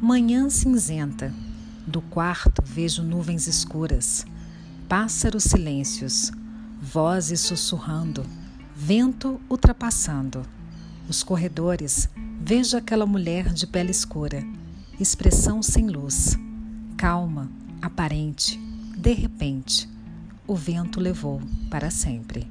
Manhã cinzenta. Do quarto vejo nuvens escuras, pássaros silêncios, vozes sussurrando, vento ultrapassando. Os corredores vejo aquela mulher de pele escura, expressão sem luz, calma, aparente, de repente, o vento levou para sempre.